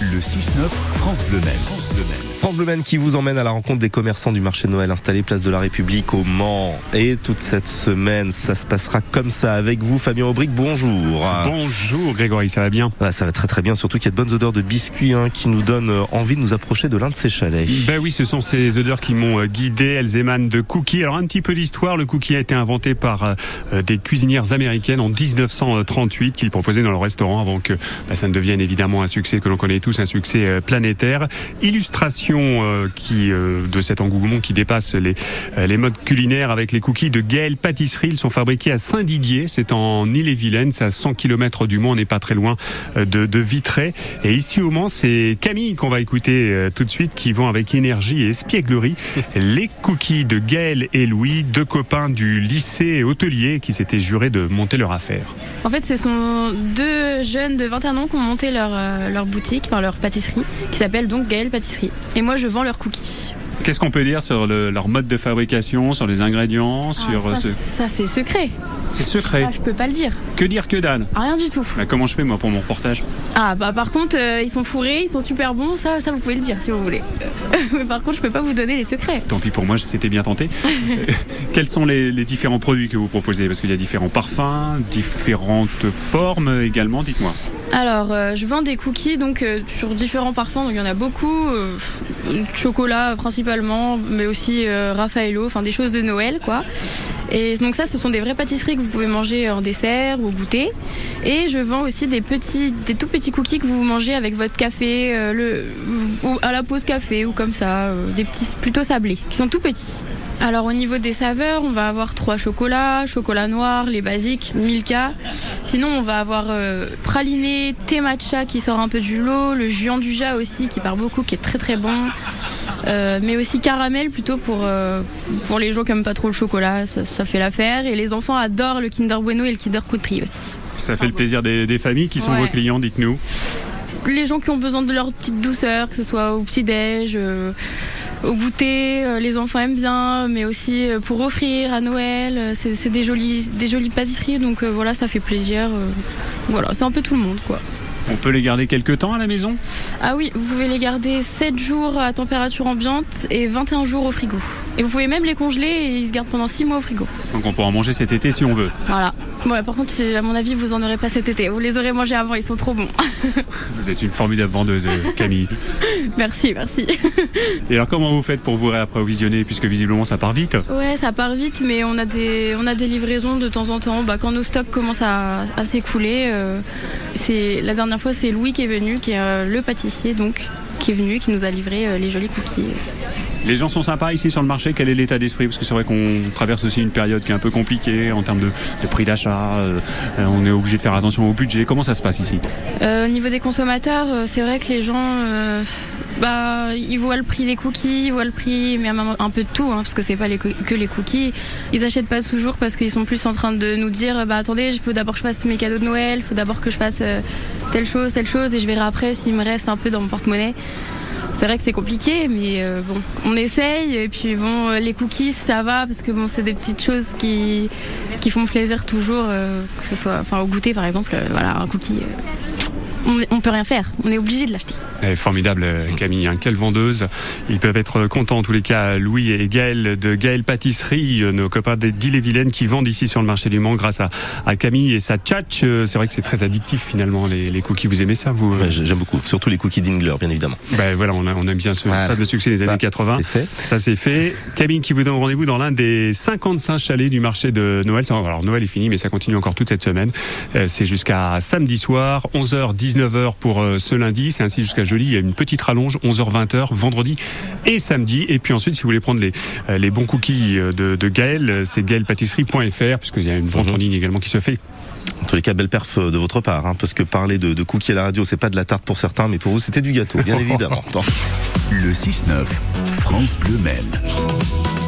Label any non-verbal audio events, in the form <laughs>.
Le 6-9, France Bleu Maine. France Bleu Maine. France Bleu Maine qui vous emmène à la rencontre des commerçants du marché de Noël installé place de la République au Mans. Et toute cette semaine, ça se passera comme ça avec vous, Fabien Aubric. Bonjour. Bonjour Grégory, ça va bien? Ah, ça va très très bien, surtout qu'il y a de bonnes odeurs de biscuits hein, qui nous donnent euh, envie de nous approcher de l'un de ces chalets. Ben oui, ce sont ces odeurs qui m'ont euh, guidé. Elles émanent de cookies. Alors un petit peu d'histoire. Le cookie a été inventé par euh, des cuisinières américaines en 1938 qu'ils proposaient dans leur restaurant avant que ben, ça ne devienne évidemment un succès que l'on connaît tous, un succès planétaire. Illustration qui de cet engouement qui dépasse les, les modes culinaires avec les cookies de Gaël Pâtisserie. Ils sont fabriqués à Saint-Didier, c'est en Ille-et-Vilaine, c'est à 100 km du Mans, on n'est pas très loin de, de Vitré. Et ici au Mans, c'est Camille qu'on va écouter tout de suite qui vont avec énergie et espièglerie <laughs> les cookies de Gaël et Louis, deux copains du lycée hôtelier qui s'étaient jurés de monter leur affaire. En fait, ce sont deux jeunes de 21 ans qui ont monté leur, leur boutique, enfin leur pâtisserie, qui s'appelle donc Gaël Pâtisserie. Et moi, je vends leurs cookies. Qu'est-ce qu'on peut dire sur le, leur mode de fabrication, sur les ingrédients, sur ah, ça, ce... ça c'est secret. C'est secret. Ah, je peux pas le dire. Que dire que Dan Rien du tout. Bah, comment je fais moi pour mon reportage? Ah bah par contre euh, ils sont fourrés, ils sont super bons, ça ça vous pouvez le dire si vous voulez. <laughs> Mais par contre je peux pas vous donner les secrets. Tant pis pour moi, c'était bien tenté. <laughs> Quels sont les, les, différents produits que vous proposez? Parce qu'il y a différents parfums, différentes formes également, dites-moi. Alors, euh, je vends des cookies donc euh, sur différents parfums, donc il y en a beaucoup, euh, chocolat principalement, mais aussi Raffaello, enfin des choses de Noël quoi. Et donc ça, ce sont des vraies pâtisseries que vous pouvez manger en dessert ou goûter. Et je vends aussi des petits, des tout petits cookies que vous mangez avec votre café, le, ou à la pause café ou comme ça, des petits plutôt sablés, qui sont tout petits. Alors au niveau des saveurs, on va avoir trois chocolats, chocolat noir, les basiques, Milka. Sinon, on va avoir euh, praliné, thé matcha qui sort un peu du lot, le jus Duja aussi qui part beaucoup, qui est très très bon. Euh, mais aussi caramel plutôt pour, euh, pour les gens qui n'aiment pas trop le chocolat, ça, ça fait l'affaire. Et les enfants adorent le Kinder Bueno et le Kinder Coutry aussi. Ça fait le plaisir des, des familles qui sont Ouais. vos clients, dites-nous. Les gens qui ont besoin de leur petite douceur, que ce soit au petit-déj, euh, au goûter, les enfants aiment bien, mais aussi pour offrir à Noël. C'est des jolies, des jolies pâtisseries, donc voilà, ça fait plaisir. voilà, c'est un peu tout le monde, quoi. On peut les garder quelques temps à la maison? Ah oui, vous pouvez les garder 7 jours à température ambiante et 21 jours au frigo. Et vous pouvez même les congeler et ils se gardent pendant 6 mois au frigo. Donc on pourra en manger cet été si on veut. Voilà. Ouais, par contre, à mon avis, vous en aurez pas cet été. Vous les aurez mangés avant, ils sont trop bons. <laughs> Vous êtes une formidable vendeuse, euh, Camille. <laughs> merci, merci. <laughs> Et alors comment vous faites pour vous réapprovisionner puisque visiblement ça part vite? Ouais, ça part vite, mais on a des, on a des livraisons de temps en temps. Bah, quand nos stocks commencent à, à s'écouler, euh, c'est la dernière fois, c'est Louis qui est venu, qui est euh, le pâtissier, donc, qui est venu, qui nous a livré euh, les jolis cookies. Les gens sont sympas ici sur le marché, quel est l'état d'esprit? Parce que c'est vrai qu'on traverse aussi une période qui est un peu compliquée en termes de, de prix d'achat, euh, on est obligé de faire attention au budget. Comment ça se passe ici? Euh, au niveau des consommateurs, c'est vrai que les gens, euh, bah, ils voient le prix des cookies, ils voient le prix, mais un, peu de tout, hein, parce que c'est pas les que les cookies. Ils achètent pas toujours parce qu'ils sont plus en train de nous dire, bah attendez, il faut d'abord que je fasse mes cadeaux de Noël, il faut d'abord que je fasse euh, telle chose, telle chose, et je verrai après s'il me reste un peu dans mon porte-monnaie. C'est vrai que c'est compliqué, mais euh, bon, on essaye. Et puis bon, euh, les cookies, ça va parce que bon, c'est des petites choses qui qui font plaisir toujours, que ce soit, enfin au goûter par exemple, voilà, un cookie. On, on peut rien faire, on est obligé de l'acheter. Eh, Formidable Camille, hein, quelle vendeuse. Ils peuvent être contents en tous les cas, Louis et Gaël de Gaël Pâtisserie, euh, nos copains d'Ille-et-Vilaine qui vendent ici sur le marché du Mans grâce à, à Camille et sa tchatch. Euh, C'est vrai que c'est très addictif finalement les, les cookies. Vous aimez ça vous euh Ouais, J'aime beaucoup, surtout les cookies d'Ingler, bien évidemment. Ben voilà, on, a- on aime bien ce Voilà. ça de succès des Ça, années 80. c'est fait. Ça c'est fait. Camille qui vous donne rendez-vous dans l'un des 55 chalets du marché de Noël. Alors Noël est fini, mais ça continue encore toute cette semaine. C'est jusqu'à samedi soir, 11h, 19h pour euh, ce lundi. C'est ainsi jusqu'à jeudi. Il y a une petite rallonge, 11h, 20h, vendredi et samedi. Et puis ensuite, si vous voulez prendre les, euh, les bons cookies euh, de, de Gaël, c'est gaëlpâtisserie.fr, puisqu'il y a une vente Mhm. en ligne également qui se fait. En tous les cas, belle perf de votre part, hein, parce que parler de, de cookies à la radio, c'est pas de la tarte pour certains, mais pour vous, c'était du gâteau, bien <laughs> évidemment. Le 6-9, France Bleu Maine.